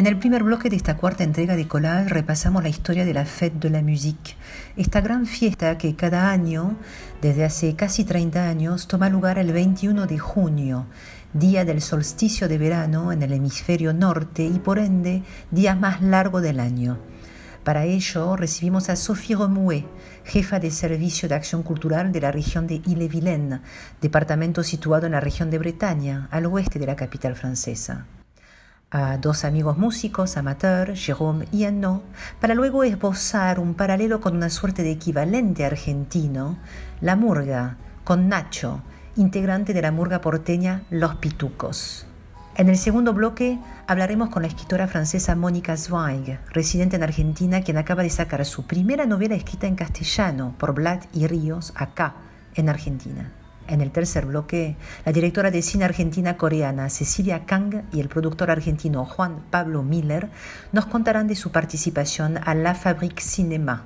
En el primer bloque de esta cuarta entrega de Collage repasamos la historia de la Fête de la Musique, esta gran fiesta que cada año, desde hace casi 30 años, toma lugar el 21 de junio, día del solsticio de verano en el hemisferio norte y por ende día más largo del año. Para ello recibimos a Sophie Remouet, jefa de Servicio de Acción Cultural de la región de Ille-Vilaine, departamento situado en la región de Bretaña, al oeste de la capital francesa a dos amigos músicos amateurs, Jérôme y Anno, para luego esbozar un paralelo con una suerte de equivalente argentino, la murga, con Nacho, integrante de la murga porteña Los Pitucos. En el segundo bloque hablaremos con la escritora francesa Mónica Zweig, residente en Argentina, quien acaba de sacar su primera novela escrita en castellano por Blatt y Ríos acá, en Argentina. En el tercer bloque, la directora de cine argentina coreana Cecilia Kang y el productor argentino Juan Pablo Miller nos contarán de su participación a La Fabrique Cinema,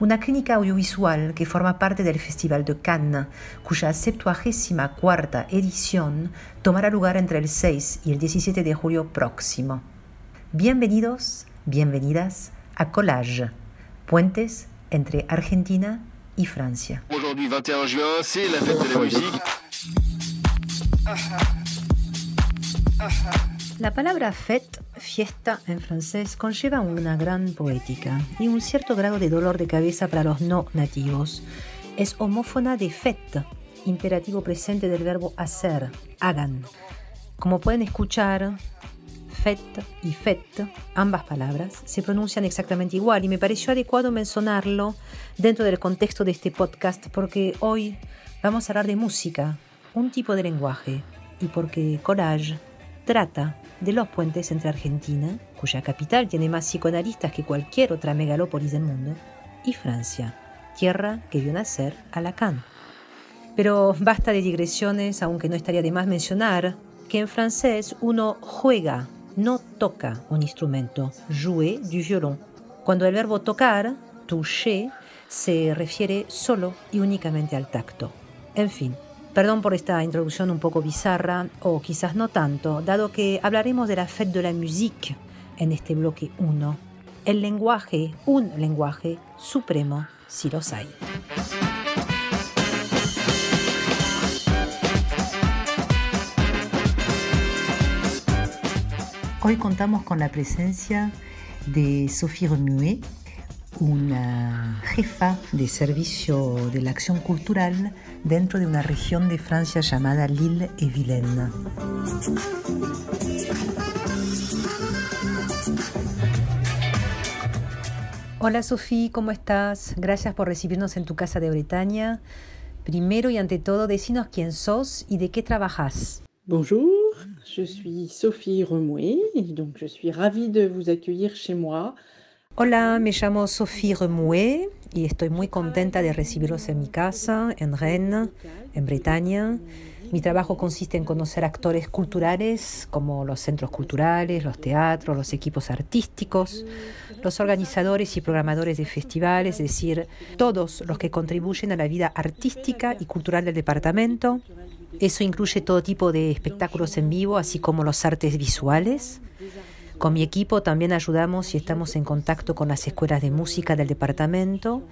una clínica audiovisual que forma parte del Festival de Cannes, cuya 74 edición tomará lugar entre el 6 y el 17 de julio próximo. Bienvenidos, bienvenidas a Collage, puentes entre Argentina Francia. Aujourd'hui, 21 juin, c'est la fête de la musique. La palabra fête, fiesta en francés, conlleva una gran poética y un cierto grado de dolor de cabeza para los no nativos. Es homófona de fête, imperativo presente del verbo hacer, hagan. Como pueden escuchar, fête y fête, ambas palabras, se pronuncian exactamente igual y me pareció adecuado mencionarlo dentro del contexto de este podcast porque hoy vamos a hablar de música, un tipo de lenguaje, y porque Collage trata de los puentes entre Argentina, cuya capital tiene más psicoanalistas que cualquier otra megalópolis del mundo, y Francia, tierra que vio nacer a Lacan. Pero basta de digresiones, aunque no estaría de más mencionar que en francés uno juega no toca un instrumento, jouer du violon. Cuando el verbo tocar, toucher, se refiere solo y únicamente al tacto. En fin, perdón por esta introducción un poco bizarra, o quizás no tanto, dado que hablaremos de la fête de la musique en este bloque 1. El lenguaje, un lenguaje supremo, si los hay. Hoy contamos con la presencia de Sophie Remuet, una jefa de servicio de la acción cultural dentro de una región de Francia llamada Lille et Vilaine. Hola Sophie, ¿cómo estás? Gracias por recibirnos en tu casa de Bretaña. Primero y ante todo, decinos quién sos y de qué trabajas. Bonjour, je suis Sophie Remouet et donc je suis ravie de vous accueillir chez moi. Hola, me llamo Sophie Remouet y estoy muy contenta de recibiros en mi casa, en Rennes, en Bretaña. Mi trabajo consiste en conocer actores culturales como los centros culturales, los teatros, los equipos artísticos, los organizadores y programadores de festivales, es decir, todos los que contribuyen a la vida artística y cultural del departamento, eso incluye todo tipo de espectáculos en vivo, así como los artes visuales. Con mi equipo también ayudamos y estamos en contacto con las escuelas de música del departamento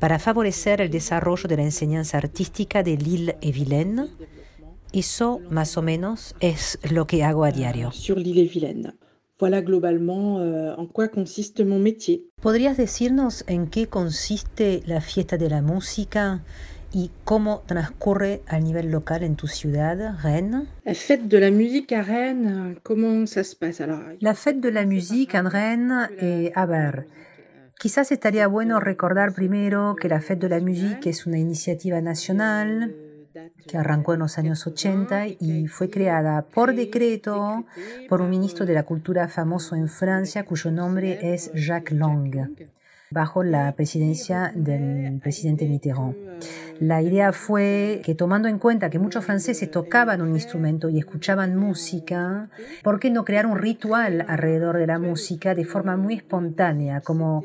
para favorecer el desarrollo de la enseñanza artística de Lille et Vilaine. Eso, más o menos, es lo que hago a diario. Sur l'île et Vilaine. Voilà globalement euh, en quoi consiste mon métier. ¿Podrías decirnos en qué consiste la fiesta de la música y cómo transcurre a nivel local en tu ciudad, Rennes La fête de la musique à Rennes, ça se alors La fête de la musique en Rennes, eh, a ver, quizás estaría bueno recordar primero que la fête de la musique es una iniciativa nacional que arrancó en los años 80 y fue creada por decreto por un ministro de la cultura famoso en Francia cuyo nombre es Jacques Lang bajo la presidencia del presidente Mitterrand. La idea fue que tomando en cuenta que muchos franceses tocaban un instrumento y escuchaban música, ¿por qué no crear un ritual alrededor de la música de forma muy espontánea, como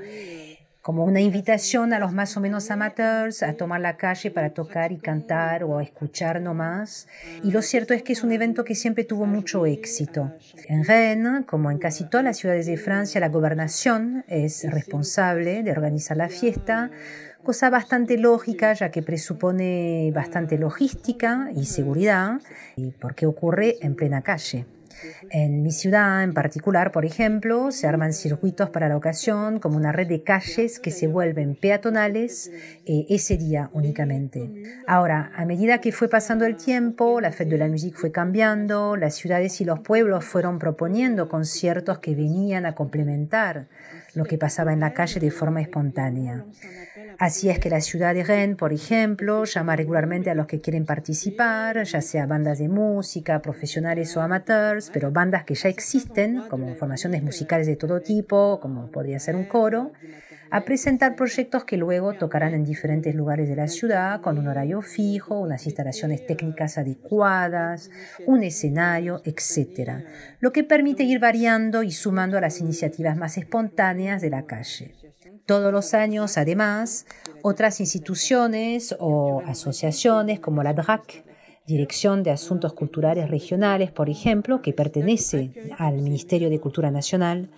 como una invitación a los más o menos amateurs a tomar la calle para tocar y cantar o a escuchar nomás. Y lo cierto es que es un evento que siempre tuvo mucho éxito. En Rennes, como en casi todas las ciudades de Francia, la gobernación es responsable de organizar la fiesta, cosa bastante lógica ya que presupone bastante logística y seguridad, y porque ocurre en plena calle. En mi ciudad en particular, por ejemplo, se arman circuitos para la ocasión, como una red de calles que se vuelven peatonales eh, ese día únicamente. Ahora, a medida que fue pasando el tiempo, la Fête de la Musique fue cambiando, las ciudades y los pueblos fueron proponiendo conciertos que venían a complementar lo que pasaba en la calle de forma espontánea. Así es que la ciudad de Rennes, por ejemplo, llama regularmente a los que quieren participar, ya sea bandas de música, profesionales o amateurs, pero bandas que ya existen, como formaciones musicales de todo tipo, como podría ser un coro, a presentar proyectos que luego tocarán en diferentes lugares de la ciudad con un horario fijo, unas instalaciones técnicas adecuadas, un escenario, etc. Lo que permite ir variando y sumando a las iniciativas más espontáneas de la calle. Todos los años, además, otras instituciones o asociaciones como la DRAC, Dirección de Asuntos Culturales Regionales, por ejemplo, que pertenece al Ministerio de Cultura Nacional,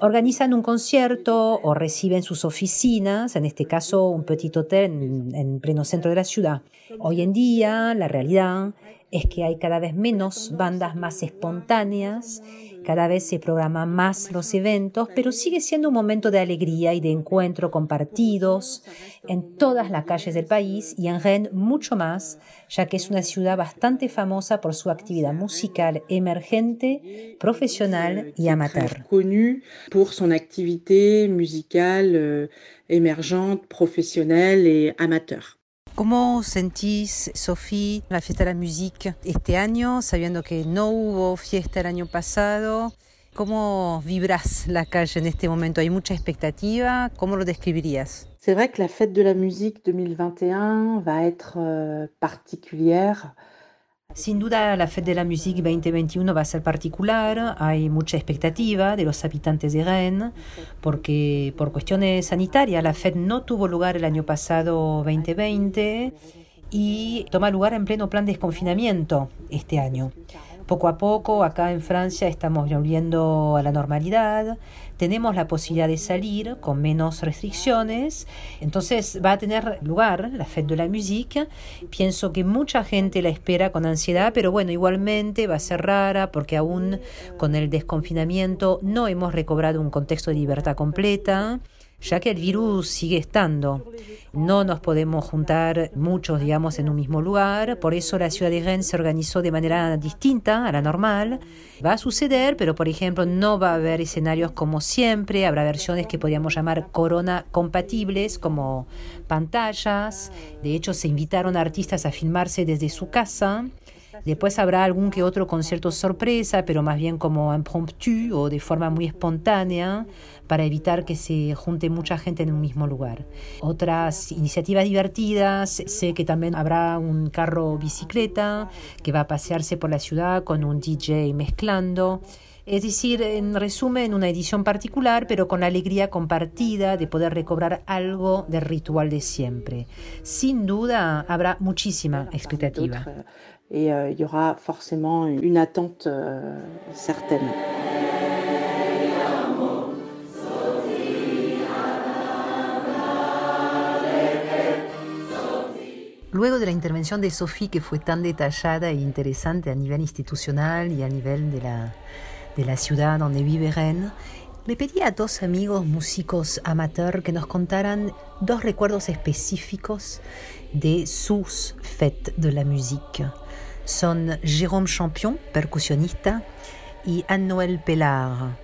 organizan un concierto o reciben sus oficinas, en este caso un petit hotel en, en pleno centro de la ciudad. Hoy en día, la realidad es que hay cada vez menos bandas más espontáneas cada vez se programan más los eventos, pero sigue siendo un momento de alegría y de encuentro compartidos en todas las calles del país y en Rennes mucho más, ya que es una ciudad bastante famosa por su actividad musical emergente, profesional y amateur. Por son activité musicale euh, émergente, professionnelle et amateur. ¿Cómo sentís, Sofía, la fiesta de la música este año, sabiendo que no hubo fiesta el año pasado? ¿Cómo vibras la calle en este momento? ¿Hay mucha expectativa? ¿Cómo lo describirías? C'est vrai que la fête de la musique 2021 va être euh, particulière sin duda, la Fête de la Musique 2021 va a ser particular. Hay mucha expectativa de los habitantes de Rennes, porque por cuestiones sanitarias la Fête no tuvo lugar el año pasado 2020 y toma lugar en pleno plan de desconfinamiento este año. Poco a poco, acá en Francia estamos volviendo a la normalidad, tenemos la posibilidad de salir con menos restricciones, entonces va a tener lugar la Fête de la Musique. Pienso que mucha gente la espera con ansiedad, pero bueno, igualmente va a ser rara porque aún con el desconfinamiento no hemos recobrado un contexto de libertad completa ya que el virus sigue estando. No nos podemos juntar muchos, digamos, en un mismo lugar, por eso la ciudad de Rennes se organizó de manera distinta a la normal. Va a suceder, pero por ejemplo no va a haber escenarios como siempre, habrá versiones que podríamos llamar corona compatibles, como pantallas. De hecho, se invitaron a artistas a filmarse desde su casa. Después habrá algún que otro concierto sorpresa, pero más bien como impromptu o de forma muy espontánea para evitar que se junte mucha gente en un mismo lugar. Otras iniciativas divertidas, sé que también habrá un carro bicicleta que va a pasearse por la ciudad con un DJ mezclando. Es decir, en resumen, una edición particular, pero con la alegría compartida de poder recobrar algo del ritual de siempre. Sin duda, habrá muchísima expectativa. Y euh, il y aura forcément une attente euh, certaine. Luego de la intervención de Sophie, que fue tan detallada e interesante a nivel institucional y a nivel de la, de la ciudad donde vive Rennes, le pedí a dos amigos músicos amateurs que nos contaran dos recuerdos específicos de sus fêtes de la musique. Son Jérôme Champion, percusionista, y Anne-Noël Pelard,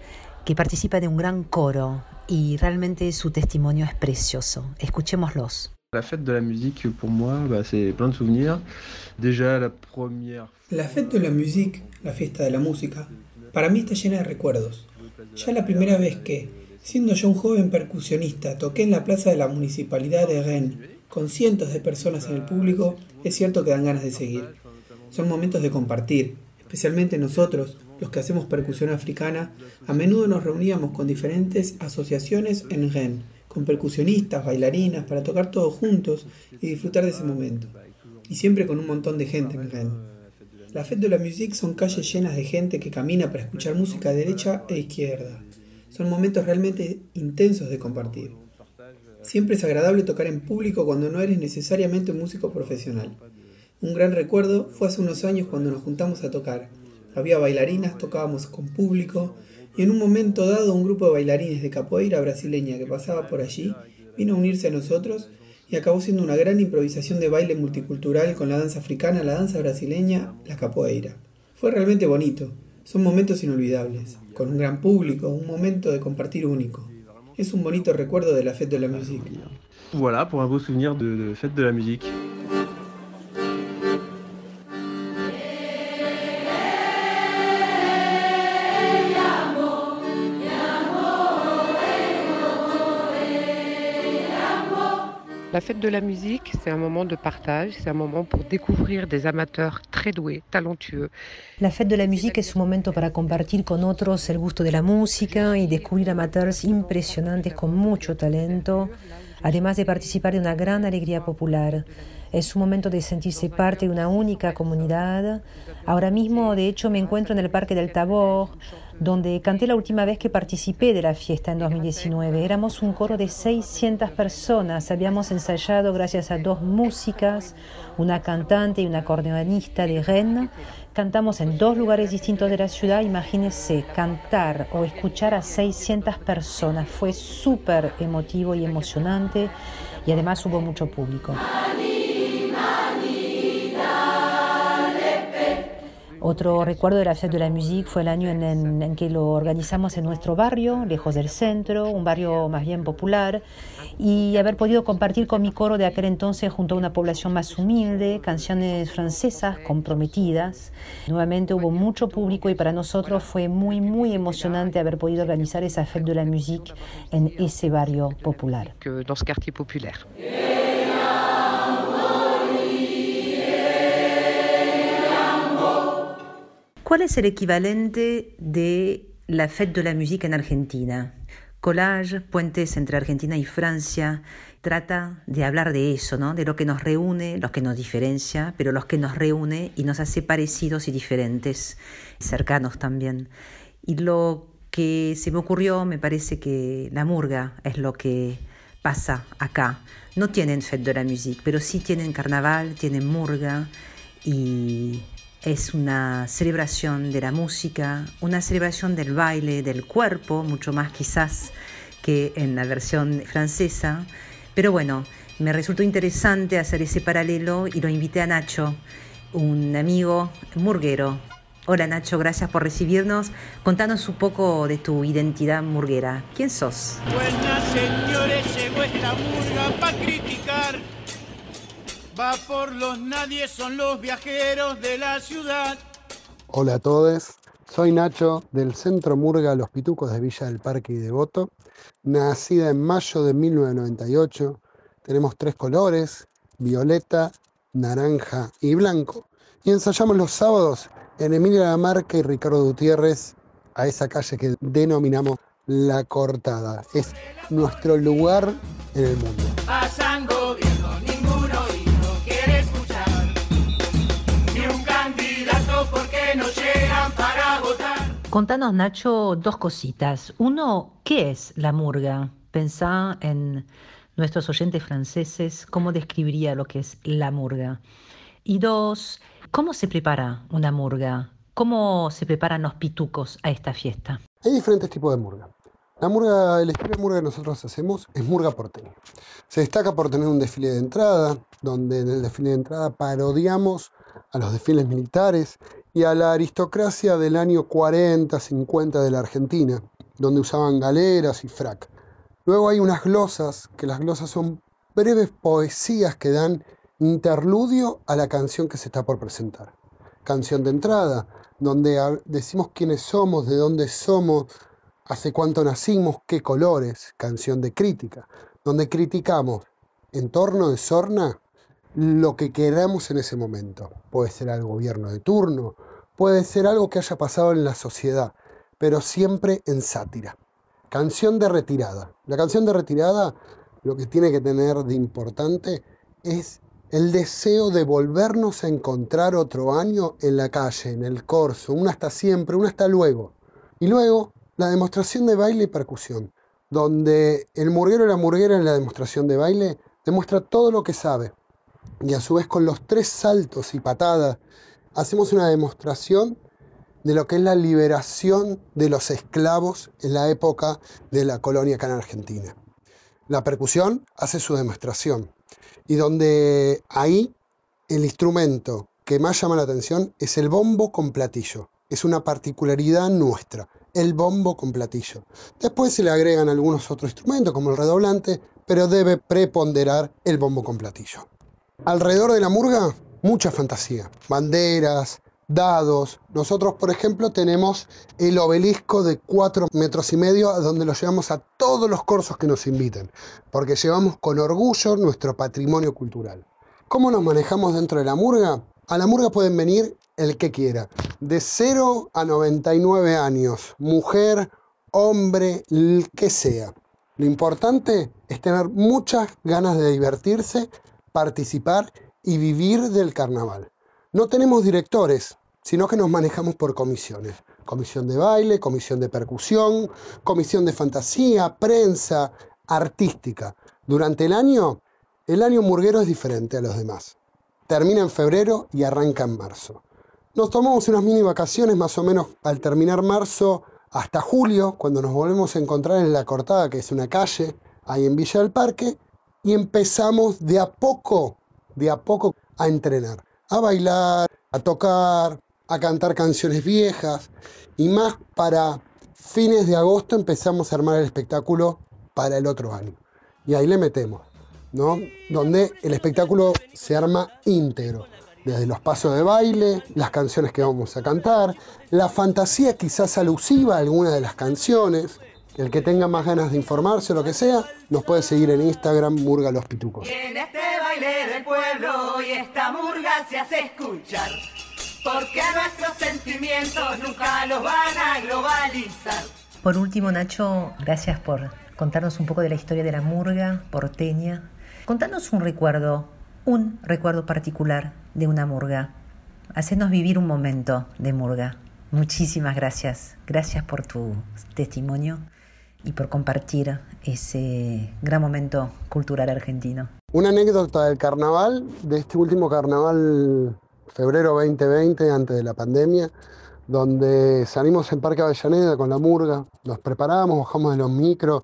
que participa de un gran coro y realmente su testimonio es precioso. Escuchémoslos. La fête de la musique, pour moi, bah, c'est plein de souvenirs. Déjà, la première. La fête de la musique, la fiesta de la música, para mí está llena de recuerdos. Ya la primera vez que, siendo yo un joven percusionista, toqué en la plaza de la municipalidad de Rennes, con cientos de personas en el público, es cierto que dan ganas de seguir. Son momentos de compartir, especialmente nosotros, los que hacemos percusión africana, a menudo nos reuníamos con diferentes asociaciones en Rennes con percusionistas, bailarinas, para tocar todos juntos y disfrutar de ese momento. Y siempre con un montón de gente en Rennes. La Fête de la Musique son calles llenas de gente que camina para escuchar música derecha e izquierda. Son momentos realmente intensos de compartir. Siempre es agradable tocar en público cuando no eres necesariamente un músico profesional. Un gran recuerdo fue hace unos años cuando nos juntamos a tocar. Había bailarinas, tocábamos con público y en un momento dado un grupo de bailarines de capoeira brasileña que pasaba por allí vino a unirse a nosotros y acabó siendo una gran improvisación de baile multicultural con la danza africana, la danza brasileña, la capoeira. Fue realmente bonito, son momentos inolvidables, con un gran público, un momento de compartir único. Es un bonito recuerdo de la Fête de la Musique. Voilà pour un beau souvenir de, Fête de la Musique. La fête de la musique, c'est un moment de partage, c'est un moment pour découvrir des amateurs très doués, talentueux. La fête de la musique es un momento para compartir con otros el gusto de la música y descubrir amateurs impresionantes con mucho talento, además de participar de una gran alegría popular. Es un momento de sentirse parte de una única comunidad. Ahora mismo, de hecho, me encuentro en el Parque del Tabor, donde canté la última vez que participé de la fiesta en 2019. Éramos un coro de 600 personas. Habíamos ensayado gracias a dos músicas, una cantante y una acordeonista de Rennes. Cantamos en dos lugares distintos de la ciudad. Imagínense cantar o escuchar a 600 personas. Fue súper emotivo y emocionante y además hubo mucho público. Otro recuerdo de la Fête de la Musique fue el año en, en, en, que lo organizamos en nuestro barrio, lejos del centro, un barrio más bien popular, y haber podido compartir con mi coro de aquel entonces junto a una población más humilde, canciones francesas comprometidas. Nuevamente hubo mucho público y para nosotros fue muy, muy emocionante haber podido organizar esa Fête de la Musique en ese barrio popular. Que dans ce quartier populaire. ¿Cuál es el equivalente de la Fête de la Musique en Argentina? Collage, Puentes entre Argentina y Francia, trata de hablar de eso, ¿no? De lo que nos reúne, lo que nos diferencia, pero lo que nos reúne y nos hace parecidos y diferentes, cercanos también. Y lo que se me ocurrió, me parece que la murga es lo que pasa acá. No tienen Fête de la Musique, pero sí tienen carnaval, tienen murga y es una celebración de la música, una celebración del baile, del cuerpo, mucho más quizás que en la versión francesa. Pero bueno, me resultó interesante hacer ese paralelo y lo invité a Nacho, un amigo murguero. Hola Nacho, gracias por recibirnos. Contanos un poco de tu identidad murguera. ¿Quién sos? Buenas señores, llegó esta murga para criticar Va por los nadie, son los viajeros de la ciudad. Hola a todos, soy Nacho del Centro Murga Los Pitucos de Villa del Parque y Devoto. Nacida en mayo de 1998, tenemos tres colores, violeta, naranja y blanco. Y ensayamos los sábados en Emilia Lamarca y Ricardo Gutiérrez a esa calle que denominamos La Cortada. Es nuestro lugar en el mundo. Pasan gobierno, Contanos, Nacho, dos cositas. Uno, ¿qué es la murga? Pensá en nuestros oyentes franceses, ¿cómo describiría lo que es la murga? Y dos, ¿cómo se prepara una murga? ¿Cómo se preparan los pitucos a esta fiesta? Hay diferentes tipos de murga. La murga, el estilo de murga que nosotros hacemos es murga porteña. Se destaca por tener un desfile de entrada, donde en el desfile de entrada parodiamos a los desfiles militares y a la aristocracia del año 40, 50 de la Argentina, donde usaban galeras y frac. Luego hay unas glosas, que las glosas son breves poesías que dan interludio a la canción que se está por presentar. Canción de entrada, donde decimos quiénes somos, de dónde somos, hace cuánto nacimos, qué colores, canción de crítica, donde criticamos en torno de sorna lo que queramos en ese momento. Puede ser al gobierno de turno, puede ser algo que haya pasado en la sociedad, pero siempre en sátira. canción de retirada. La canción de retirada lo que tiene que tener de importante es el deseo de volvernos a encontrar otro año en la calle, en el corso, un hasta siempre, un hasta luego. Y luego la demostración de baile y percusión, donde el murguero y la murguera en la demostración de baile demuestra todo lo que sabe. Y a su vez con los tres saltos y patadas hacemos una demostración de lo que es la liberación de los esclavos en la época de la colonia acá en Argentina. La percusión hace su demostración y donde ahí el instrumento que más llama la atención es el bombo con platillo. Es una particularidad nuestra, el bombo con platillo. Después se le agregan algunos otros instrumentos como el redoblante, pero debe preponderar el bombo con platillo. Alrededor de la murga, mucha fantasía. Banderas, dados. Nosotros, por ejemplo, tenemos el obelisco de cuatro metros y medio, donde lo llevamos a todos los cursos que nos inviten, porque llevamos con orgullo nuestro patrimonio cultural. ¿Cómo nos manejamos dentro de la murga? A la murga pueden venir el que quiera, de 0 a 99 años, mujer, hombre, el que sea. Lo importante es tener muchas ganas de divertirse, participar y vivir del carnaval. No tenemos directores, sino que nos manejamos por comisiones. Comisión de baile, comisión de percusión, comisión de fantasía, prensa, artística. Durante el año, el año murguero es diferente a los demás. Termina en febrero y arranca en marzo. Nos tomamos unas mini vacaciones más o menos al terminar marzo hasta julio, cuando nos volvemos a encontrar en La Cortada, que es una calle ahí en Villa del Parque, y empezamos de a poco, de a poco a entrenar a bailar, a tocar, a cantar canciones viejas y más para fines de agosto empezamos a armar el espectáculo para el otro año. Y ahí le metemos, ¿no? Donde el espectáculo se arma íntegro, desde los pasos de baile, las canciones que vamos a cantar, la fantasía quizás alusiva a alguna de las canciones. El que tenga más ganas de informarse o lo que sea, nos puede seguir en Instagram Murga Los Pitucos del pueblo y esta murga se hace escuchar. Porque nuestros sentimientos nunca los van a globalizar. Por último, Nacho, gracias por contarnos un poco de la historia de la murga porteña. Contanos un recuerdo, un recuerdo particular de una murga. Hacenos vivir un momento de murga. Muchísimas gracias. Gracias por tu testimonio y por compartir ese gran momento cultural argentino. Una anécdota del carnaval, de este último carnaval, febrero 2020, antes de la pandemia, donde salimos en Parque Avellaneda con la murga, nos preparamos, bajamos de los micros,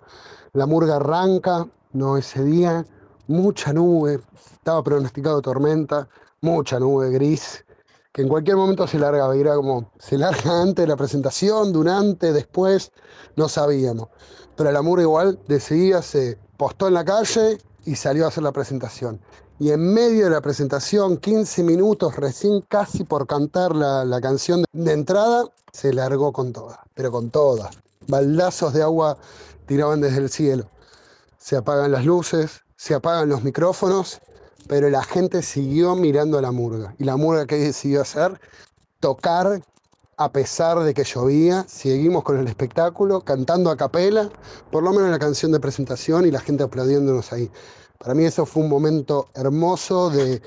la murga arranca, no ese día, mucha nube, estaba pronosticado tormenta, mucha nube gris, que en cualquier momento se larga, era como, se larga antes de la presentación, durante, después, no sabíamos. Pero la murga igual decidía, se postó en la calle y salió a hacer la presentación. Y en medio de la presentación, 15 minutos recién casi por cantar la, canción de entrada, se largó con toda, pero con toda. Baldazos de agua tiraban desde el cielo. Se apagan las luces, se apagan los micrófonos, pero la gente siguió mirando a la murga. Y la murga que decidió hacer, tocar a pesar de que llovía, seguimos con el espectáculo, cantando a capela, por lo menos la canción de presentación y la gente aplaudiéndonos ahí. Para mí eso fue un momento hermoso de,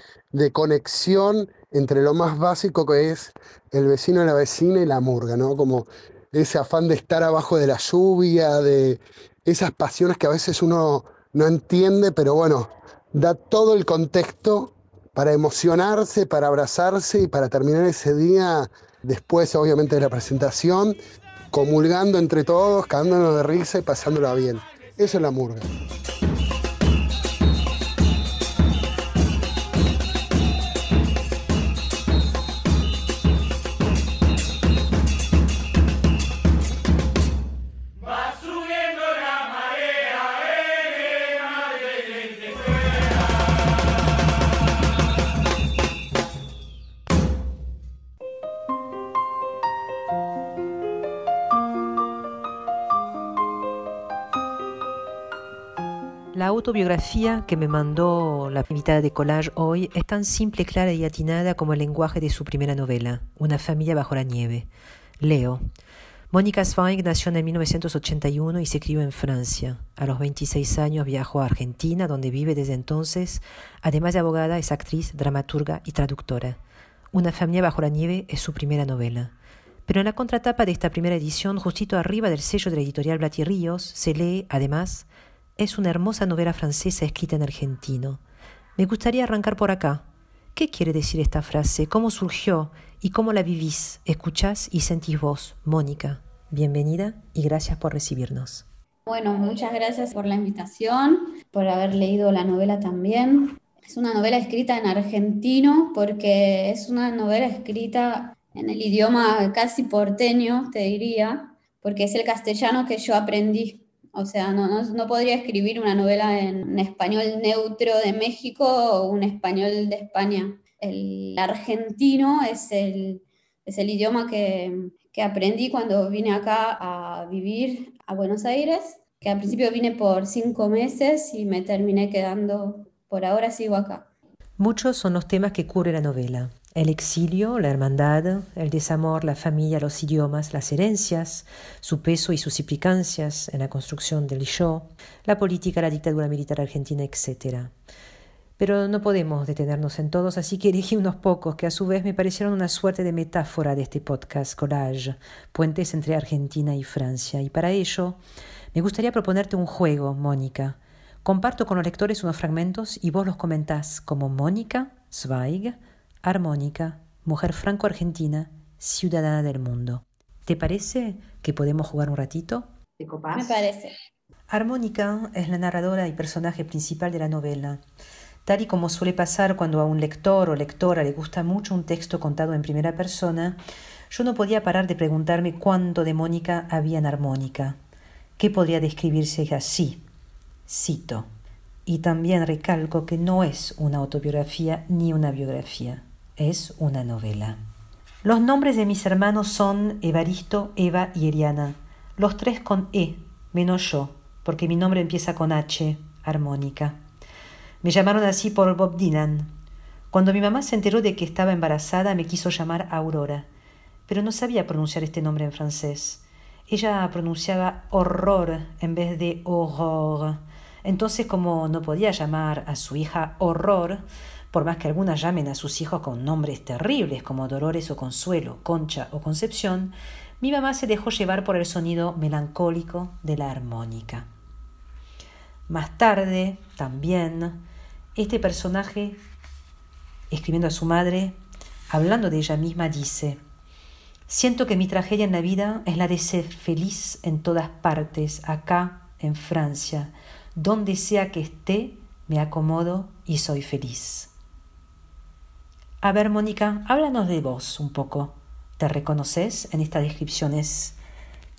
conexión entre lo más básico que es el vecino la vecina y la murga, ¿no? Como ese afán de estar abajo de la lluvia, de esas pasiones que a veces uno no entiende, pero bueno, da todo el contexto para emocionarse, para abrazarse y para terminar ese día después obviamente de la presentación, comulgando entre todos, cagándonos de risa y pasándola bien. Eso es la murga. Autobiografía que me mandó la invitada de Collage hoy es tan simple, clara y atinada como el lenguaje de su primera novela, Una familia bajo la nieve. Leo. Mónica Zweig nació en 1981 y se crió en Francia. A los 26 años viajó a Argentina, donde vive desde entonces. Además de abogada, es actriz, dramaturga y traductora. Una familia bajo la nieve es su primera novela. Pero en la contratapa de esta primera edición, justito arriba del sello de la editorial Blatty se lee, además, es una hermosa novela francesa escrita en argentino. Me gustaría arrancar por acá. ¿Qué quiere decir esta frase? ¿Cómo surgió? ¿Y cómo la vivís? ¿Escuchás y sentís vos, Mónica? Bienvenida y gracias por recibirnos. Bueno, muchas gracias por la invitación, por haber leído la novela también. Es una novela escrita en argentino porque es una novela escrita en el idioma casi porteño, te diría, porque es el castellano que yo aprendí. O sea, no, no, podría escribir una novela en español neutro de México o un español de España. El argentino es el, es el idioma que, que aprendí cuando vine acá a vivir a Buenos Aires, que al principio vine por cinco meses y me terminé quedando, por ahora sigo acá. Muchos son los temas que cubre la novela. El exilio, la hermandad, el desamor, la familia, los idiomas, las herencias, su peso y sus implicancias en la construcción del yo, la política, la dictadura militar argentina, etc. Pero no podemos detenernos en todos, así que elegí unos pocos que a su vez me parecieron una suerte de metáfora de este podcast Collage, Puentes entre Argentina y Francia. Y para ello, me gustaría proponerte un juego, Mónica. Comparto con los lectores unos fragmentos y vos los comentás como Mónica, Zweig, armónica, mujer franco-argentina, ciudadana del mundo. ¿Te parece que podemos jugar un ratito? Me parece. Armónica es la narradora y personaje principal de la novela. Tal y como suele pasar cuando a un lector o lectora le gusta mucho un texto contado en primera persona, yo no podía parar de preguntarme cuánto de Mónica había en armónica. ¿Qué podría describirse así? Cito. Y también recalco que no es una autobiografía ni una biografía, es una novela. Los nombres de mis hermanos son Evaristo, Eva y Eliana, los tres con E, menos yo, porque mi nombre empieza con H, armónica. Me llamaron así por Bob Dylan. Cuando mi mamá se enteró de que estaba embarazada, me quiso llamar Aurora, pero no sabía pronunciar este nombre en francés. Ella pronunciaba horror en vez de horror. Entonces, como no podía llamar a su hija horror, por más que algunas llamen a sus hijos con nombres terribles como Dolores o Consuelo, Concha o Concepción, mi mamá se dejó llevar por el sonido melancólico de la armónica. Más tarde, también, este personaje, escribiendo a su madre, hablando de ella misma, dice, Siento que mi tragedia en la vida es la de ser feliz en todas partes, acá, en Francia. Donde sea que esté, me acomodo y soy feliz. A ver, Mónica, háblanos de vos un poco. ¿Te reconoces en estas descripciones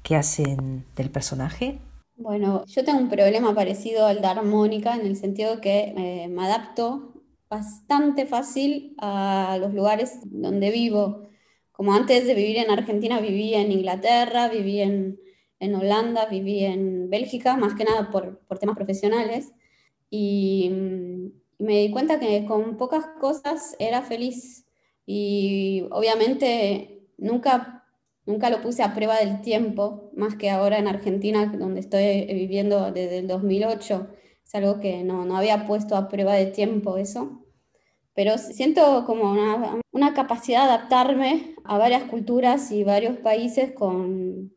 que hacen del personaje? Bueno, yo tengo un problema parecido al de armónica en el sentido que eh, me adapto bastante fácil a los lugares donde vivo. Como antes de vivir en Argentina, viví en Inglaterra, viví en, Holanda, viví en Bélgica, más que nada por, temas profesionales. Y, y me di cuenta que con pocas cosas era feliz. Y obviamente nunca Nunca lo puse a prueba del tiempo, más que ahora en Argentina, donde estoy viviendo desde el 2008. Es algo que no, no había puesto a prueba de tiempo eso. Pero siento como una, una, capacidad de adaptarme a varias culturas y varios países con,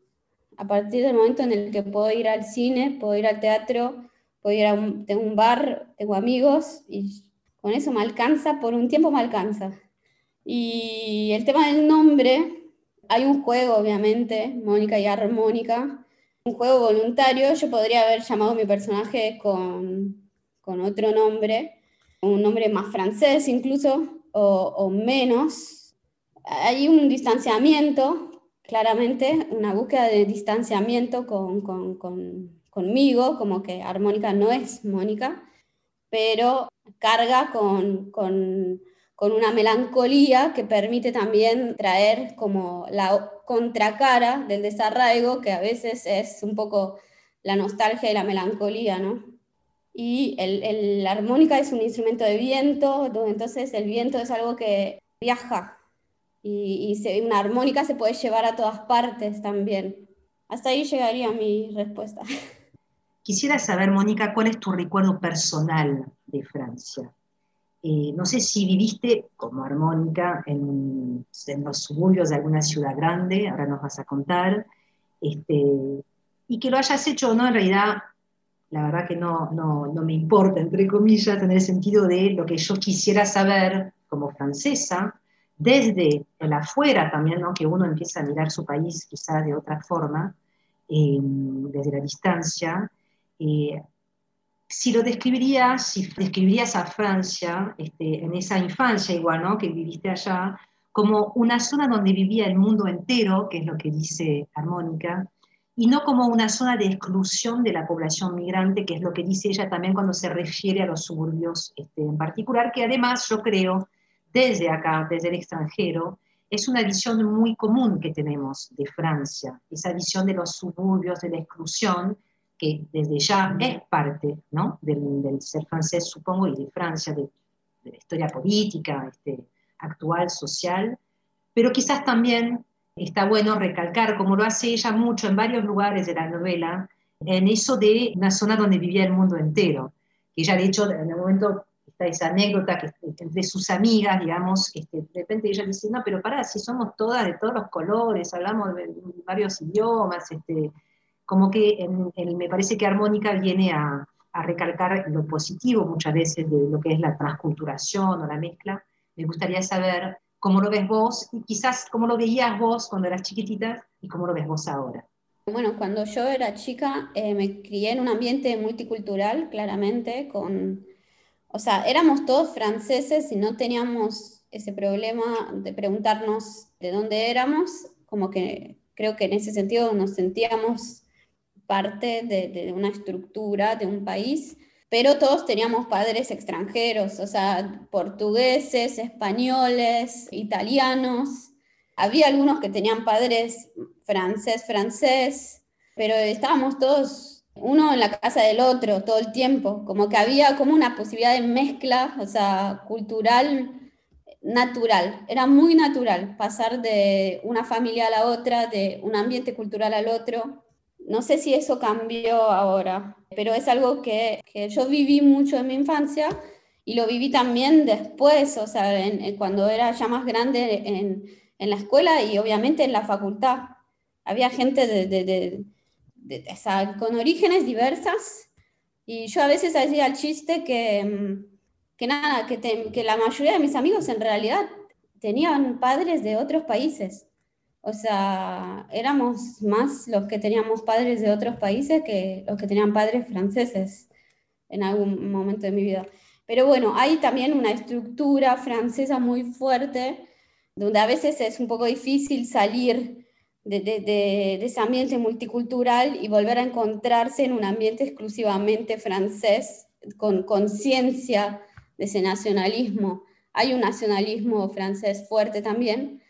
a partir del momento en el que puedo ir al cine, puedo ir al teatro, puedo ir a un, tengo un bar, tengo amigos y con eso me alcanza, por un tiempo me alcanza. Y el tema del nombre, hay un juego, obviamente, Mónica y Armónica, un juego voluntario. Yo podría haber llamado a mi personaje con, con otro nombre, un nombre más francés incluso, o, o menos. Hay un distanciamiento, claramente, una búsqueda de distanciamiento con, con, con, conmigo, como que Armónica no es Mónica, pero carga con, con con una melancolía que permite también traer como la contracara del desarraigo, que a veces es un poco la nostalgia y la melancolía, ¿no? Y el, la armónica es un instrumento de viento, entonces el viento es algo que viaja y, y una armónica se puede llevar a todas partes también. Hasta ahí llegaría mi respuesta. Quisiera saber, Mónica, cuál es tu recuerdo personal de Francia. Eh, no sé si viviste como armónica en, en, los suburbios de alguna ciudad grande, ahora nos vas a contar, este, y que lo hayas hecho o no, en realidad, la verdad que no, no, no me importa, entre comillas, en el sentido de lo que yo quisiera saber como francesa, desde el afuera también, ¿no? que uno empieza a mirar su país quizá de otra forma, eh, desde la distancia, eh, si lo describirías, si describirías a Francia, este, en esa infancia igual, ¿no? Que viviste allá, como una zona donde vivía el mundo entero, que es lo que dice Armónica, y no como una zona de exclusión de la población migrante, que es lo que dice ella también cuando se refiere a los suburbios este, en particular, que además yo creo, desde acá, desde el extranjero, es una visión muy común que tenemos de Francia, esa visión de los suburbios, de la exclusión, que desde ya es parte ¿no? del, ser francés, supongo, y de Francia, de, la historia política, este, actual, social, pero quizás también está bueno recalcar, como lo hace ella mucho en varios lugares de la novela, en eso de una zona donde vivía el mundo entero. Que ella, de hecho, en el momento está esa anécdota que entre sus amigas, digamos, este, de repente ella dice, no, pero para, si somos todas de todos los colores, hablamos de varios idiomas, este, como que me parece que Armónica viene a, recalcar lo positivo muchas veces de lo que es la transculturación o la mezcla. Me gustaría saber cómo lo ves vos y quizás cómo lo veías vos cuando eras chiquitita y cómo lo ves vos ahora. Bueno, cuando yo era chica eh, me crié en un ambiente multicultural, claramente, con, o sea, éramos todos franceses y no teníamos ese problema de preguntarnos de dónde éramos, como que creo que en ese sentido nos sentíamos parte de, una estructura de un país, pero todos teníamos padres extranjeros, o sea, portugueses, españoles, italianos. Había algunos que tenían padres francés, francés, pero estábamos todos uno en la casa del otro todo el tiempo, como que había como una posibilidad de mezcla, o sea, cultural natural, era muy natural pasar de una familia a la otra, de un ambiente cultural al otro. No sé si eso cambió ahora, pero es algo que, yo viví mucho en mi infancia y lo viví también después, o sea, cuando era ya más grande en, la escuela y obviamente en la facultad. Había gente de, con orígenes diversas y yo a veces hacía el chiste que, que nada, que, que la mayoría de mis amigos en realidad tenían padres de otros países. O sea, éramos más los que teníamos padres de otros países que los que tenían padres franceses en algún momento de mi vida. Pero bueno, hay también una estructura francesa muy fuerte, donde a veces es un poco difícil salir de, de, ese ambiente multicultural y volver a encontrarse en un ambiente exclusivamente francés, con conciencia de ese nacionalismo. Hay un nacionalismo francés fuerte también,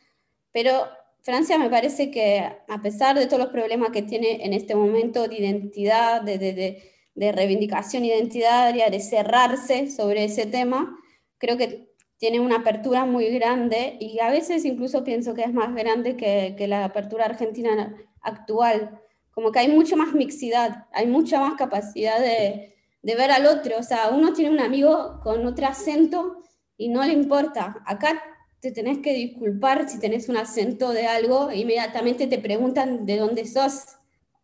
pero Francia me parece que a pesar de todos los problemas que tiene en este momento de identidad, de, reivindicación identitaria, de cerrarse sobre ese tema, creo que tiene una apertura muy grande y a veces incluso pienso que es más grande que, que la apertura argentina actual. Como que hay mucha más mixidad, hay mucha más capacidad de, de ver al otro. O sea, uno tiene un amigo con otro acento y no le importa. Acá te tenés que disculpar si tenés un acento de algo, inmediatamente te preguntan de dónde sos.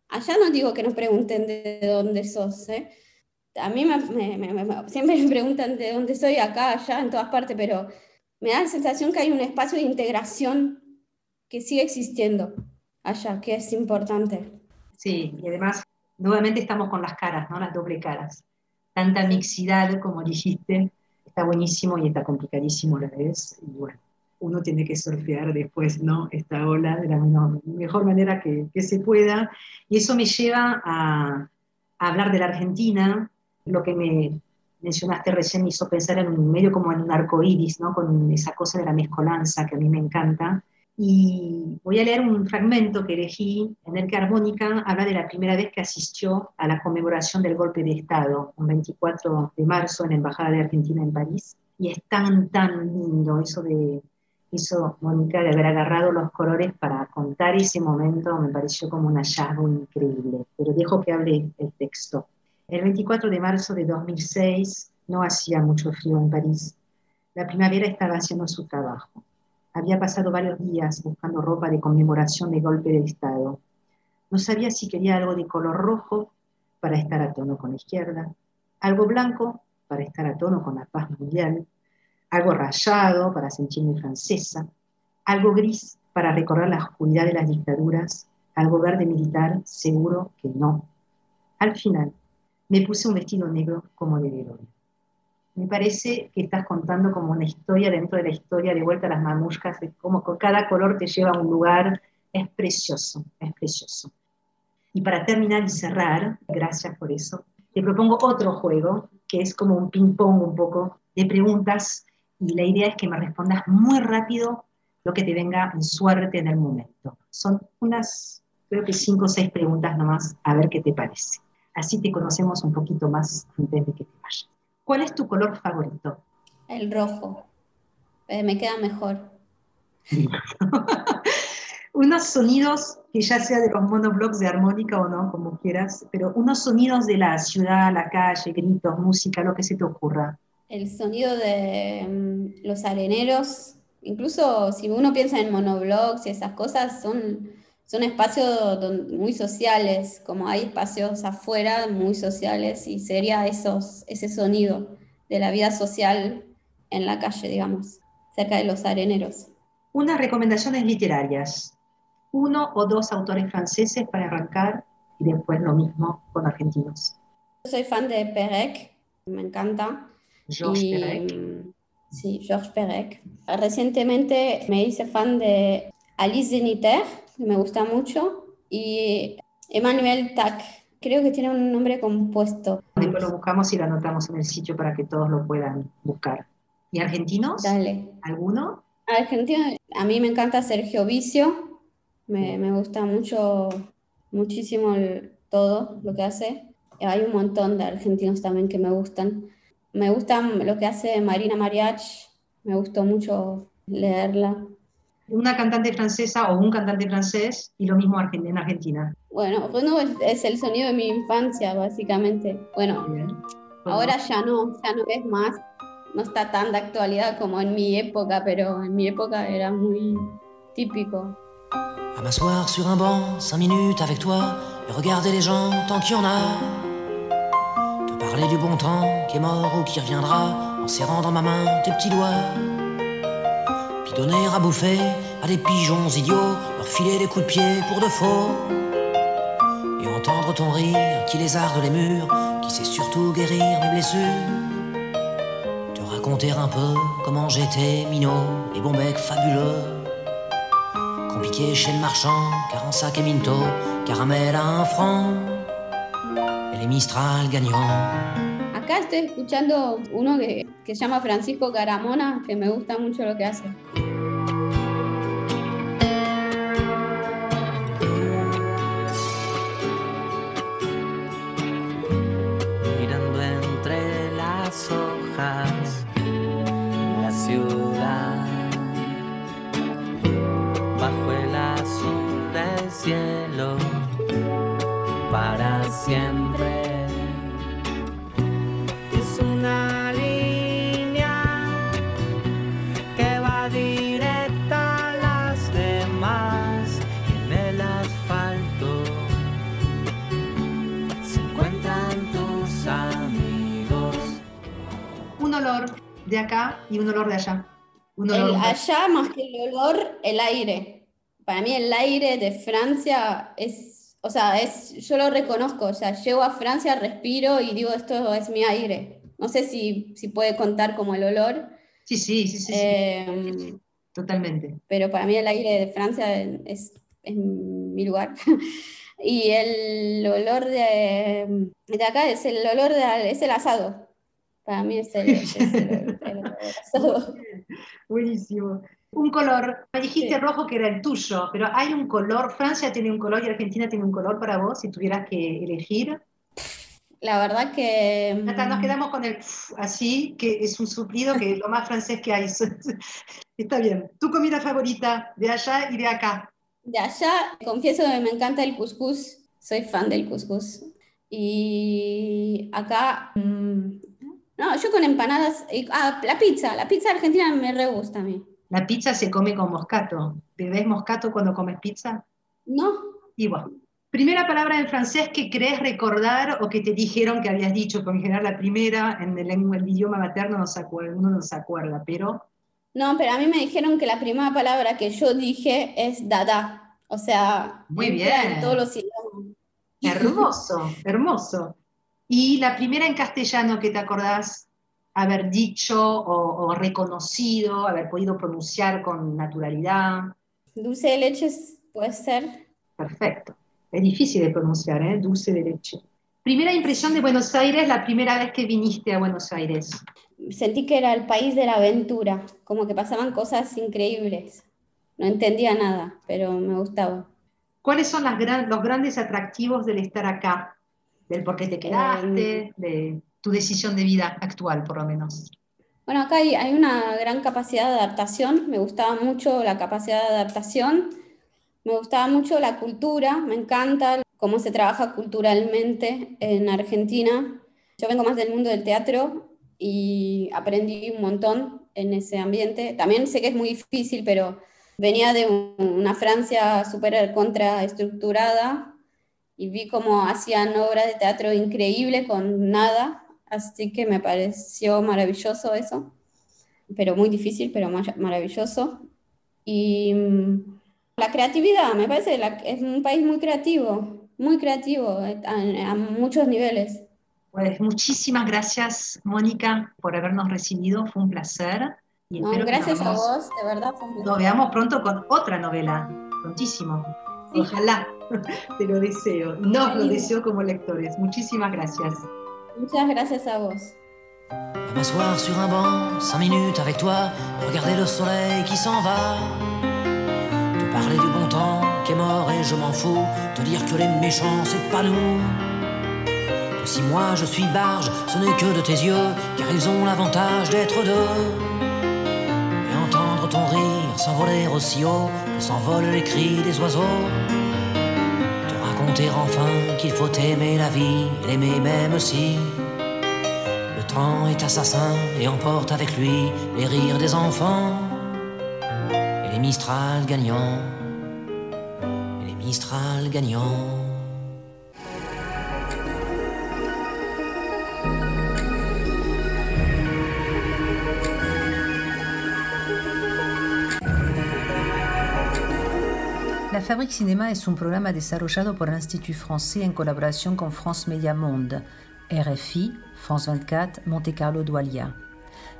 Allá no digo que nos pregunten de dónde sos, ¿eh? A mí me, siempre me preguntan de dónde soy, acá, allá, en todas partes, pero me da la sensación que hay un espacio de integración que sigue existiendo allá, que es importante. Sí, y además, nuevamente estamos con las caras, ¿no? Las doble caras. Tanta mixidad, como dijiste, está buenísimo y está complicadísimo a la vez. Y bueno, uno tiene que surfear después, ¿no? Esta ola de la mejor manera que, se pueda. Y eso me lleva a, a, hablar de la Argentina, lo que me mencionaste recién me hizo pensar en un medio como en un arco iris, ¿no? Con esa cosa de la mezcolanza que a mí me encanta. Y voy a leer un fragmento que elegí en el que Armónica habla de la primera vez que asistió a la conmemoración del golpe de Estado, un 24 de marzo en la Embajada de Argentina en París. Y es tan, tan lindo eso de hizo Mónica de haber agarrado los colores para contar ese momento me pareció como un hallazgo increíble. Pero dejo que hable el texto. El 24 de marzo de 2006 no hacía mucho frío en París. La primavera estaba haciendo su trabajo. Había pasado varios días buscando ropa de conmemoración de golpe de Estado. No sabía si quería algo de color rojo para estar a tono con la izquierda, algo blanco para estar a tono con la paz mundial, algo rayado para sentirme francesa, algo gris para recordar la oscuridad de las dictaduras, algo verde militar, seguro que no. Al final, me puse un vestido negro como de velorio. Me parece que estás contando como una historia dentro de la historia, de vuelta a las mamushkas, de cómo cada color te lleva a un lugar. Es precioso, es precioso. Y para terminar y cerrar, gracias por eso, te propongo otro juego que es como un ping-pong un poco de preguntas y la idea es que me respondas muy rápido lo que te venga en suerte en el momento. Son unas, creo que cinco o seis preguntas nomás, a ver qué te parece. Así te conocemos un poquito más antes de que te vayas. ¿Cuál es tu color favorito? El rojo. Eh, me queda mejor. unos sonidos que ya sea de los monoblocks de armónica o no, como quieras, pero unos sonidos de la ciudad, la calle, gritos, música, lo que se te ocurra el sonido de mm, los areneros, incluso si uno piensa en monoblogs y esas cosas, son, son espacios muy sociales, como hay espacios afuera muy sociales y sería esos, ese sonido de la vida social en la calle, digamos, cerca de los areneros. Unas recomendaciones literarias, uno o dos autores franceses para arrancar y después lo mismo con argentinos. Soy fan de Perec, me encanta. Georges Perec. Sí, Georges Perec. Recientemente me hice fan de Alice Zeniter, que me gusta mucho, y Emmanuel Tac. Creo que tiene un nombre compuesto. Después lo buscamos y lo anotamos en el sitio para que todos lo puedan buscar. ¿Y argentinos? Dale. ¿Alguno? Argentino, a mí me encanta Sergio Vicio. Me, me gusta mucho, muchísimo todo lo que hace. Hay un montón de argentinos también que me gustan. Me gusta lo que hace Marina Mariach, me gustó mucho leerla. Una cantante francesa o un cantante francés y lo mismo en Argentina. Bueno, bueno es, el sonido de mi infancia, básicamente. Bueno, ahora ya no, ya no es más, no está tan de actualidad como en mi época, pero en mi época era muy típico. À m'asseoir sur un banc, cinq minutes avec toi, et regarder les gens tant qu'il y en a. Parler du bon temps qui est mort ou qui reviendra en serrant dans ma main tes petits doigts. Puis donner à bouffer à des pigeons idiots, leur filer des coups de pied pour de faux. Et entendre ton rire qui lézarde les murs, qui sait surtout guérir mes blessures. Te raconter un peu comment j'étais minot et bon bec fabuleux. Compliqué chez le marchand, car en sac et minto, caramel à un franc. Mistral Acá estoy escuchando uno que, que se llama Francisco Caramona, que me gusta mucho lo que hace. De acá y un olor de allá. el allá más que el olor, el aire. Para mí el aire de Francia es, o sea, es, yo lo reconozco, o sea, llego a Francia, respiro y digo, esto es mi aire. No sé si, si puede contar como el olor. Sí, sí, sí, sí. Em, Totalmente. Pero para mí el aire de Francia es, es mi lugar. y el olor de, de acá es el olor de, es el asado. Para mí es el, Buenísimo. Un color, me dijiste rojo que era el tuyo, pero hay un color, Francia tiene un color y Argentina tiene un color para vos si tuvieras que elegir. La verdad que... nos mm, quedamos con el así, que es un suplido que es lo más francés que hay. Está bien. ¿Tu comida favorita de allá y de acá? De allá, confieso que me encanta el couscous. Soy fan del couscous. Y acá, mm, no, yo con empanadas, ah, la pizza, la pizza argentina me re gusta a mí. La pizza se come con moscato. ¿Bebes moscato cuando comes pizza? No. Igual. Primera palabra en francés que crees recordar o que te dijeron que habías dicho, porque en general la primera en el, el idioma materno no se acuerda, uno no se acuerda, pero... No, pero a mí me dijeron que la primera palabra que yo dije es dada. O sea, muy bien. En todos los idiomas. Hermoso, hermoso. ¿Y la primera en castellano que te acordás haber dicho o, o reconocido, haber podido pronunciar con naturalidad? Dulce de leche puede ser. Perfecto. Es difícil de pronunciar, ¿eh? Dulce de leche. Primera impresión de Buenos Aires la primera vez que viniste a Buenos Aires. Sentí que era el país de la aventura, como que pasaban cosas increíbles. No entendía nada, pero me gustaba. ¿Cuáles son las los grandes atractivos del estar acá? Del por qué te quedaste, Em, de tu decisión de vida actual, por lo menos. Bueno, acá hay, hay una gran capacidad de adaptación. Me gustaba mucho la capacidad de adaptación. Me gustaba mucho la cultura. Me encanta cómo se trabaja culturalmente en Argentina. Yo vengo más del mundo del teatro y aprendí un montón en ese ambiente. También sé que es muy difícil, pero venía de un- una Francia súper contraestructurada y vi cómo hacían obras de teatro increíble con nada, así que me pareció maravilloso eso, pero muy difícil, pero ma- maravilloso. Y mm, la creatividad, me parece la- es un país muy creativo, muy creativo a, a muchos niveles. Pues muchísimas gracias, Mónica, por habernos recibido. Fue un placer. Y No, gracias nos a vos, de verdad fue un placer. Nos veamos pronto con otra novela, prontísimo. Ojalá, te lo deseo. Nos lo deseo como lectores. Muchísimas gracias. Muchas gracias a vos. À m'asseoir sur un banc, cinq minutes avec toi, regarder le soleil qui s'en va. Te parler du bon temps qui est mort et je m'en fous. Te dire que les méchants, c'est pas nous. Que si moi je suis barge, ce n'est que de tes yeux, car ils ont l'avantage d'être deux. Et entendre ton rire s'envoler aussi haut que s'envolent les cris des oiseaux. Enfin qu'il faut aimer la vie l'aimer même si. Le temps est assassin et emporte avec lui les rires des enfants et les Mistral gagnants. Et les Mistral gagnants. La Fabrique Cinéma es un programa desarrollado por el Institut Français en colaboración con France Media Monde, RFI, France 24, Monte Carlo Doualiya,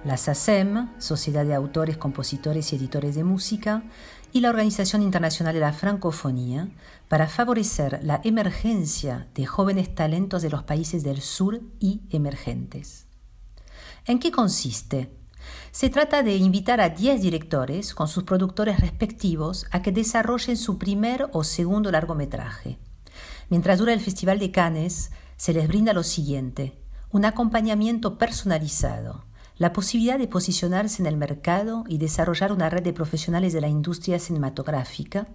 la SACEM, Sociedad de Autores, Compositores y Editores de Música, y la Organización Internacional de la Francofonía para favorecer la emergencia de jóvenes talentos de los países del sur y emergentes. ¿En qué consiste? Se trata de invitar a 10 directores con sus productores respectivos a que desarrollen su primer o segundo largometraje. Mientras dura el Festival de Cannes, se les brinda lo siguiente, un acompañamiento personalizado, la posibilidad de posicionarse en el mercado y desarrollar una red de profesionales de la industria cinematográfica,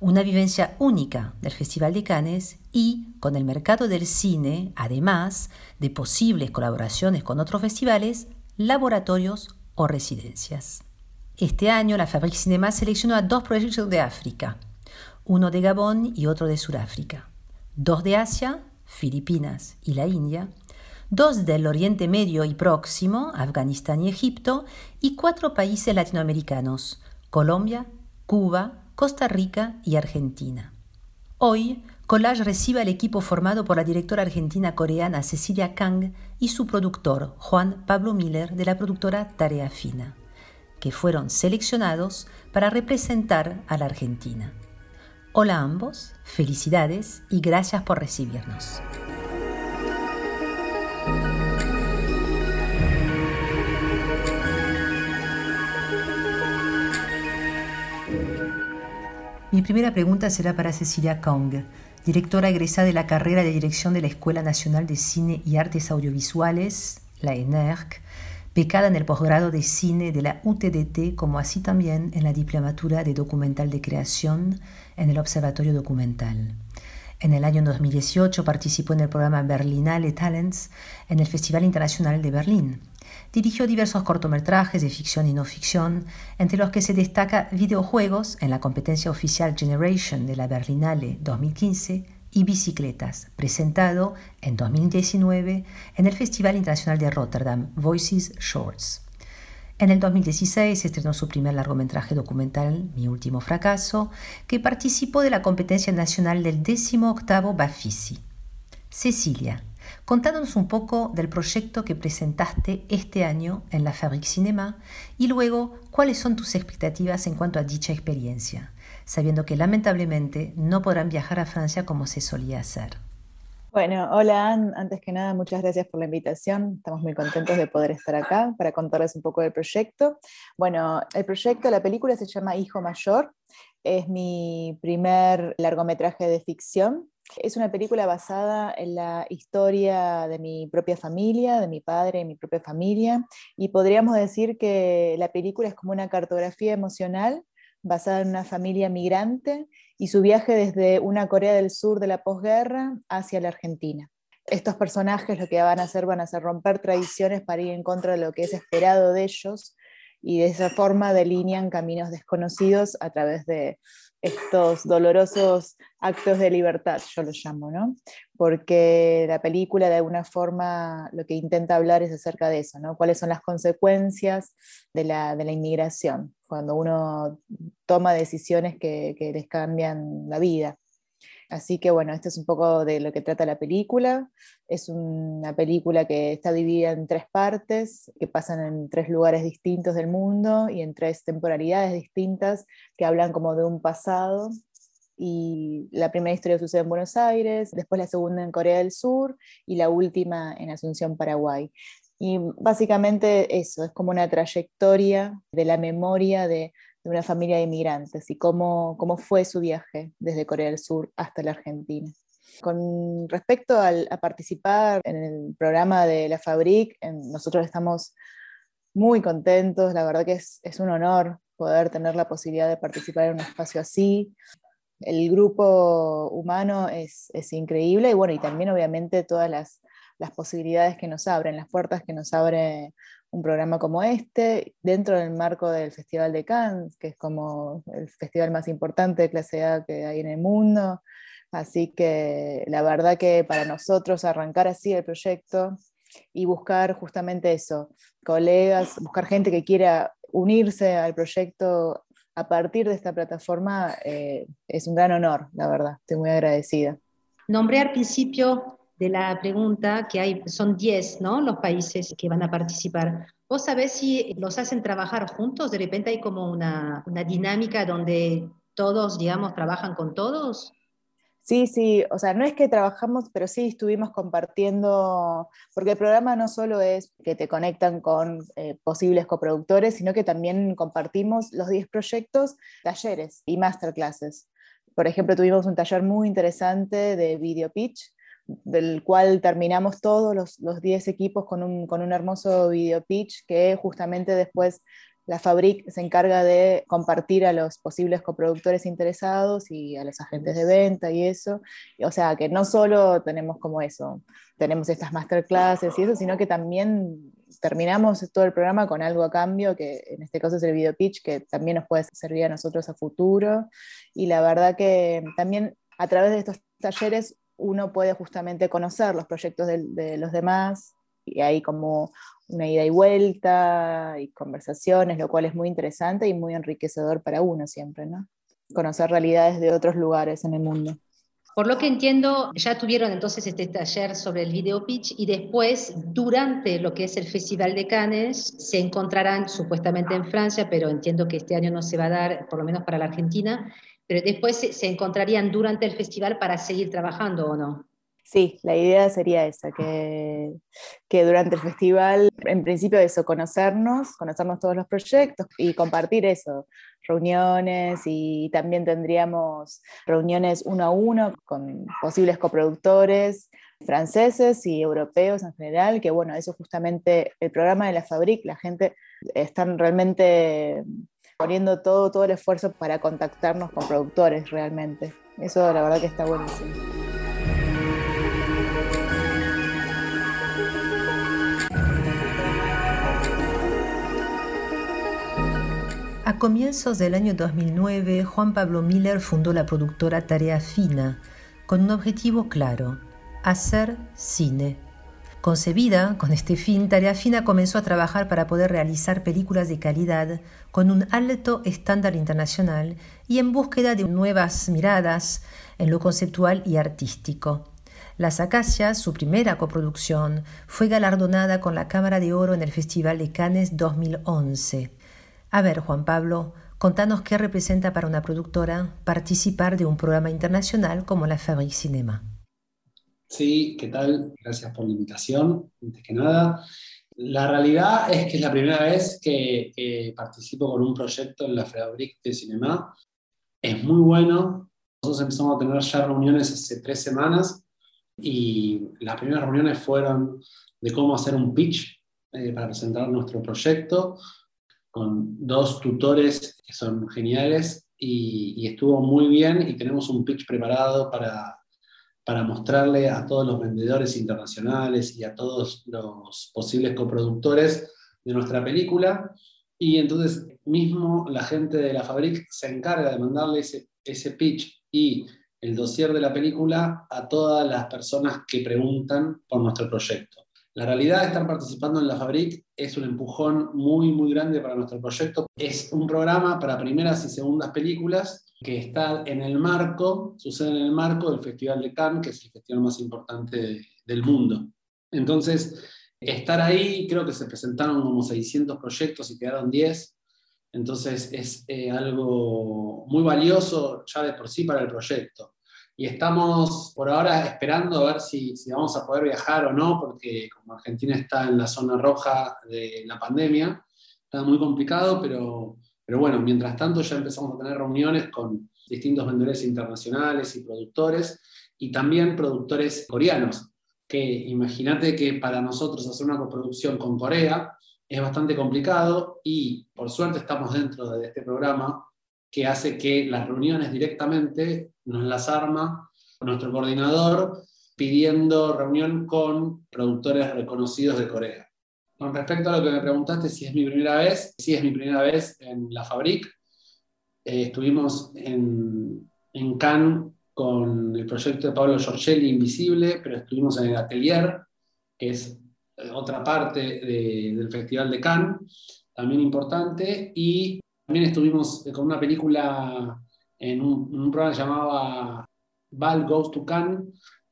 una vivencia única del Festival de Cannes y, con el mercado del cine, además de posibles colaboraciones con otros festivales, laboratorios o residencias. Este año la Fabrique Cinema seleccionó a dos proyectos de África, uno de Gabón y otro de Sudáfrica, dos de Asia, Filipinas y la India, dos del Oriente Medio y Próximo, Afganistán y Egipto, y cuatro países latinoamericanos, Colombia, Cuba, Costa Rica y Argentina. Hoy, Collage recibe al equipo formado por la directora argentina-coreana Cecilia Kang y su productor Juan Pablo Miller de la productora Tarea Fina, que fueron seleccionados para representar a la Argentina. Hola a ambos, felicidades y gracias por recibirnos. Mi primera pregunta será para Cecilia Kong, directora egresada de la carrera de dirección de la Escuela Nacional de Cine y Artes Audiovisuales, la ENERC, becada en el posgrado de cine de la UTDT, como así también en la diplomatura de documental de creación en el Observatorio Documental. En el año 2018 participó en el programa Berlinale Talents en el Festival Internacional de Berlín. Dirigió diversos cortometrajes de ficción y no ficción, entre los que se destaca videojuegos en la competencia oficial Generation de la Berlinale 2015 y bicicletas, presentado en 2019 en el Festival Internacional de Rotterdam Voices Shorts. En el 2016 estrenó su primer largometraje documental, Mi último fracaso, que participó de la competencia nacional del 18 Bafisi. Cecilia, contándonos un poco del proyecto que presentaste este año en la Fabrique Cinema y luego cuáles son tus expectativas en cuanto a dicha experiencia, sabiendo que lamentablemente no podrán viajar a Francia como se solía hacer. Bueno, hola, antes que nada, muchas gracias por la invitación. Estamos muy contentos de poder estar acá para contarles un poco del proyecto. Bueno, el proyecto, la película se llama Hijo Mayor. Es mi primer largometraje de ficción. Es una película basada en la historia de mi propia familia, de mi padre y mi propia familia. Y podríamos decir que la película es como una cartografía emocional basada en una familia migrante y su viaje desde una Corea del Sur de la posguerra hacia la Argentina. Estos personajes lo que van a hacer van a hacer romper tradiciones para ir en contra de lo que es esperado de ellos y de esa forma delinean caminos desconocidos a través de estos dolorosos actos de libertad, yo los llamo, ¿no? Porque la película de alguna forma lo que intenta hablar es acerca de eso, ¿no? ¿Cuáles son las consecuencias de la, de la inmigración cuando uno toma decisiones que, que les cambian la vida? Así que bueno, esto es un poco de lo que trata la película. Es una película que está dividida en tres partes, que pasan en tres lugares distintos del mundo y en tres temporalidades distintas que hablan como de un pasado. Y la primera historia sucede en Buenos Aires, después la segunda en Corea del Sur y la última en Asunción, Paraguay. Y básicamente eso, es como una trayectoria de la memoria de de una familia de inmigrantes y cómo, cómo fue su viaje desde Corea del Sur hasta la Argentina. Con respecto a participar en el programa de la Fabric, nosotros estamos muy contentos, la verdad que es, es, un honor poder tener la posibilidad de participar en un espacio así. El grupo humano es, es increíble y bueno, y también obviamente todas las, las posibilidades que nos abren, las puertas que nos abre un programa como este, dentro del marco del Festival de Cannes, que es como el festival más importante de clase A que hay en el mundo. Así que la verdad que para nosotros arrancar así el proyecto y buscar justamente eso, colegas, buscar gente que quiera unirse al proyecto a partir de esta plataforma, eh, es un gran honor, la verdad, estoy muy agradecida. Nombré al principio de la pregunta que hay, son 10 ¿no? los países que van a participar. ¿Vos sabés si los hacen trabajar juntos? De repente hay como una, una dinámica donde todos, digamos, trabajan con todos. Sí, sí, o sea, no es que trabajamos, pero sí estuvimos compartiendo, porque el programa no solo es que te conectan con eh, posibles coproductores, sino que también compartimos los 10 proyectos, talleres y masterclasses. Por ejemplo, tuvimos un taller muy interesante de video pitch, del cual terminamos todos los 10 equipos con un, con un hermoso video pitch que justamente después la Fabric se encarga de compartir a los posibles coproductores interesados y a los agentes de venta y eso. O sea, que no solo tenemos como eso, tenemos estas masterclasses y eso, sino que también terminamos todo el programa con algo a cambio, que en este caso es el video pitch, que también nos puede servir a nosotros a futuro. Y la verdad que también a través de estos talleres uno puede justamente conocer los proyectos de, los demás y hay como una ida y vuelta y conversaciones, lo cual es muy interesante y muy enriquecedor para uno siempre, ¿no? Conocer realidades de otros lugares en el mundo. Por lo que entiendo, ya tuvieron entonces este taller sobre el video pitch y después, durante lo que es el Festival de Cannes, se encontrarán supuestamente en Francia, pero entiendo que este año no se va a dar, por lo menos para la Argentina, pero después se, encontrarían durante el festival para seguir trabajando o no. Sí, la idea sería esa, que, que, durante el festival, en principio eso, conocernos, conocernos todos los proyectos y compartir eso, reuniones y también tendríamos reuniones uno a uno con posibles coproductores franceses y europeos en general, que bueno, eso justamente el programa de la Fabric, la gente están realmente poniendo todo, todo el esfuerzo para contactarnos con productores realmente. Eso la verdad que está buenísimo. A comienzos del año 2009, Juan Pablo Miller fundó la productora Tarea Fina, con un objetivo claro, hacer cine. Concebida con este fin, Tarea Fina comenzó a trabajar para poder realizar películas de calidad con un alto estándar internacional y en búsqueda de nuevas miradas en lo conceptual y artístico. Las Acacias, su primera coproducción, fue galardonada con la Cámara de Oro en el Festival de Cannes 2011. A ver, Juan Pablo, contanos qué representa para una productora participar de un programa internacional como la Fabrique Cinema. Sí, ¿qué tal? Gracias por la invitación, antes que nada. La realidad es que es la primera vez que, participo con un proyecto en la Fabrique de Cinema. Es muy bueno. Nosotros empezamos a tener ya reuniones hace tres semanas y las primeras reuniones fueron de cómo hacer un pitch eh, para presentar nuestro proyecto con dos tutores que son geniales y, estuvo muy bien y tenemos un pitch preparado para, para mostrarle a todos los vendedores internacionales y a todos los posibles coproductores de nuestra película. Y entonces mismo la gente de la Fabric se encarga de mandarle ese, pitch y el dossier de la película a todas las personas que preguntan por nuestro proyecto. La realidad de estar participando en la Fabric es un empujón muy, muy grande para nuestro proyecto. Es un programa para primeras y segundas películas que está en el marco, sucede en el marco del Festival de Cannes, que es el festival más importante del mundo. Entonces, estar ahí, creo que se presentaron como 600 proyectos y quedaron 10. Entonces, es eh, algo muy valioso ya de por sí para el proyecto y estamos por ahora esperando a ver si, si, vamos a poder viajar o no, porque como Argentina está en la zona roja de la pandemia, está muy complicado, pero, pero bueno, mientras tanto ya empezamos a tener reuniones con distintos vendedores internacionales y productores, y también productores coreanos, que imagínate que para nosotros hacer una coproducción con Corea es bastante complicado y por suerte estamos dentro de este programa que hace que las reuniones directamente nos las arma nuestro coordinador pidiendo reunión con productores reconocidos de Corea. Con respecto a lo que me preguntaste, si es mi primera vez, sí es mi primera vez en la Fabric. Eh, estuvimos en, en Cannes con el proyecto de Pablo Giorgelli, Invisible, pero estuvimos en el Atelier, que es eh, otra parte del Festival de Cannes, también importante, y también estuvimos con una película en un, programa que llamaba Val Goes to Cannes,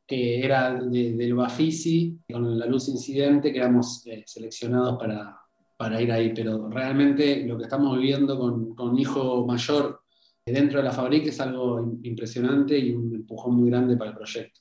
que era del Bafisi, con la luz incidente, que éramos eh, seleccionados para, para, ir ahí. Pero realmente lo que estamos viviendo con, con hijo mayor dentro de la fábrica es algo impresionante y un empujón muy grande para el proyecto.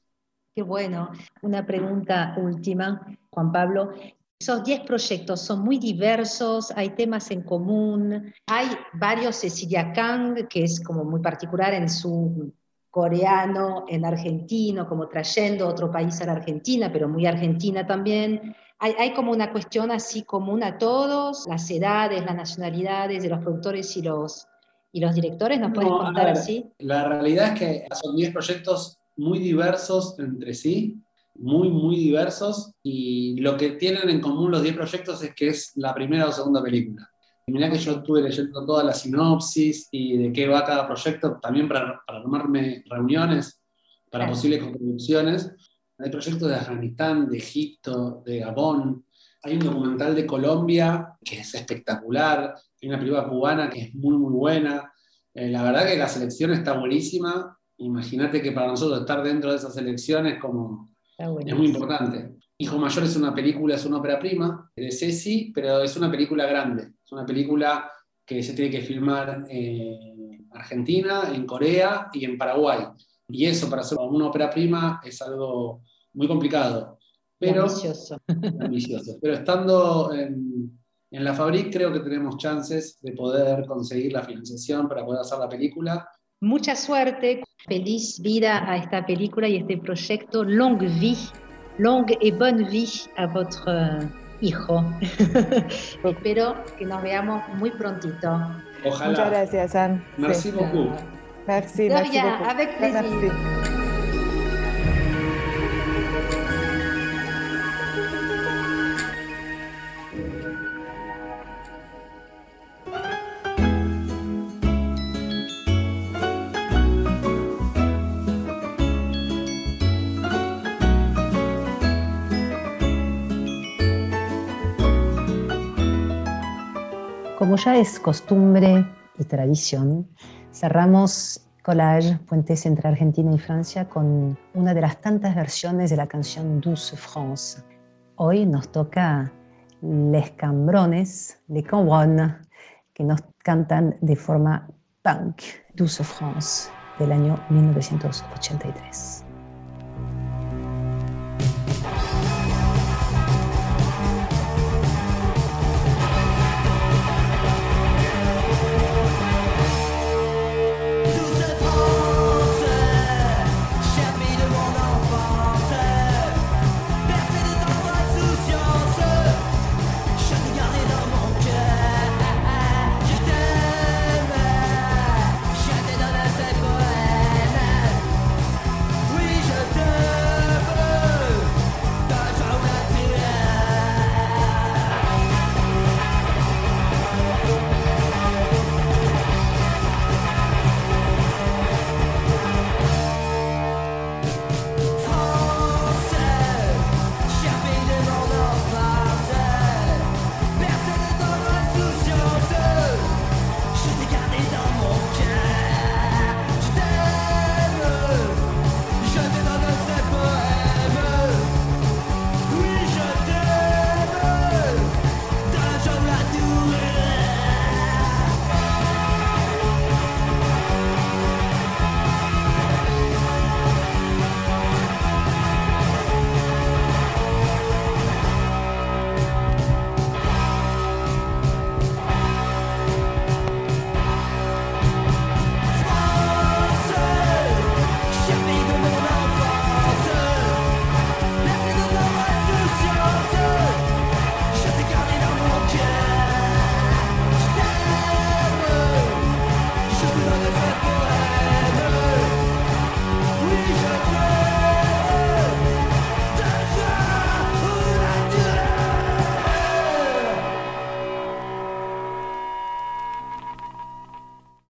Qué bueno. Una pregunta última, Juan Pablo. Esos 10 proyectos son muy diversos, hay temas en común, hay varios Cecilia Kang, que es como muy particular en su coreano, en argentino, como trayendo otro país a la Argentina, pero muy argentina también. Hay, hay, como una cuestión así común a todos, las edades, las nacionalidades de los productores y los, y los directores, ¿nos pueden contar así? La realidad es que son 10 proyectos muy diversos entre sí, muy, muy diversos y lo que tienen en común los 10 proyectos es que es la primera o segunda película. Y mirá que yo estuve leyendo toda la sinopsis y de qué va cada proyecto, también para, para armarme reuniones para posibles coproducciones. Hay proyectos de Afganistán, de Egipto, de Gabón. Hay un documental de Colombia que es espectacular. Hay una película cubana que es muy, muy buena. Eh, la verdad que la selección está buenísima. Imagínate que para nosotros estar dentro de esa selección es como es muy importante. Hijo Mayor es una película, es una ópera prima de Ceci, pero es una película grande. Una película que se tiene que filmar en Argentina, en Corea y en Paraguay. Y eso para hacer una ópera prima es algo muy complicado. Pero, ambicioso. ambicioso. Pero estando en, en la Fabric creo que tenemos chances de poder conseguir la financiación para poder hacer la película. Mucha suerte, feliz vida a esta película y este proyecto Longue Vie longue et bonne vie a votre hijo. Espero que nos veamos muy prontito. Ojalá. Muchas gracias, Anne. Merci Sí. beaucoup. Merci, merci beaucoup. avec plaisir. Merci. Como ya es costumbre y tradición, cerramos Collage Puentes entre Argentina y Francia con una de las tantas versiones de la canción Douce France. Hoy nos toca Les Cambrones, Les Cambrones, que nos cantan de forma punk Douce France del año 1983.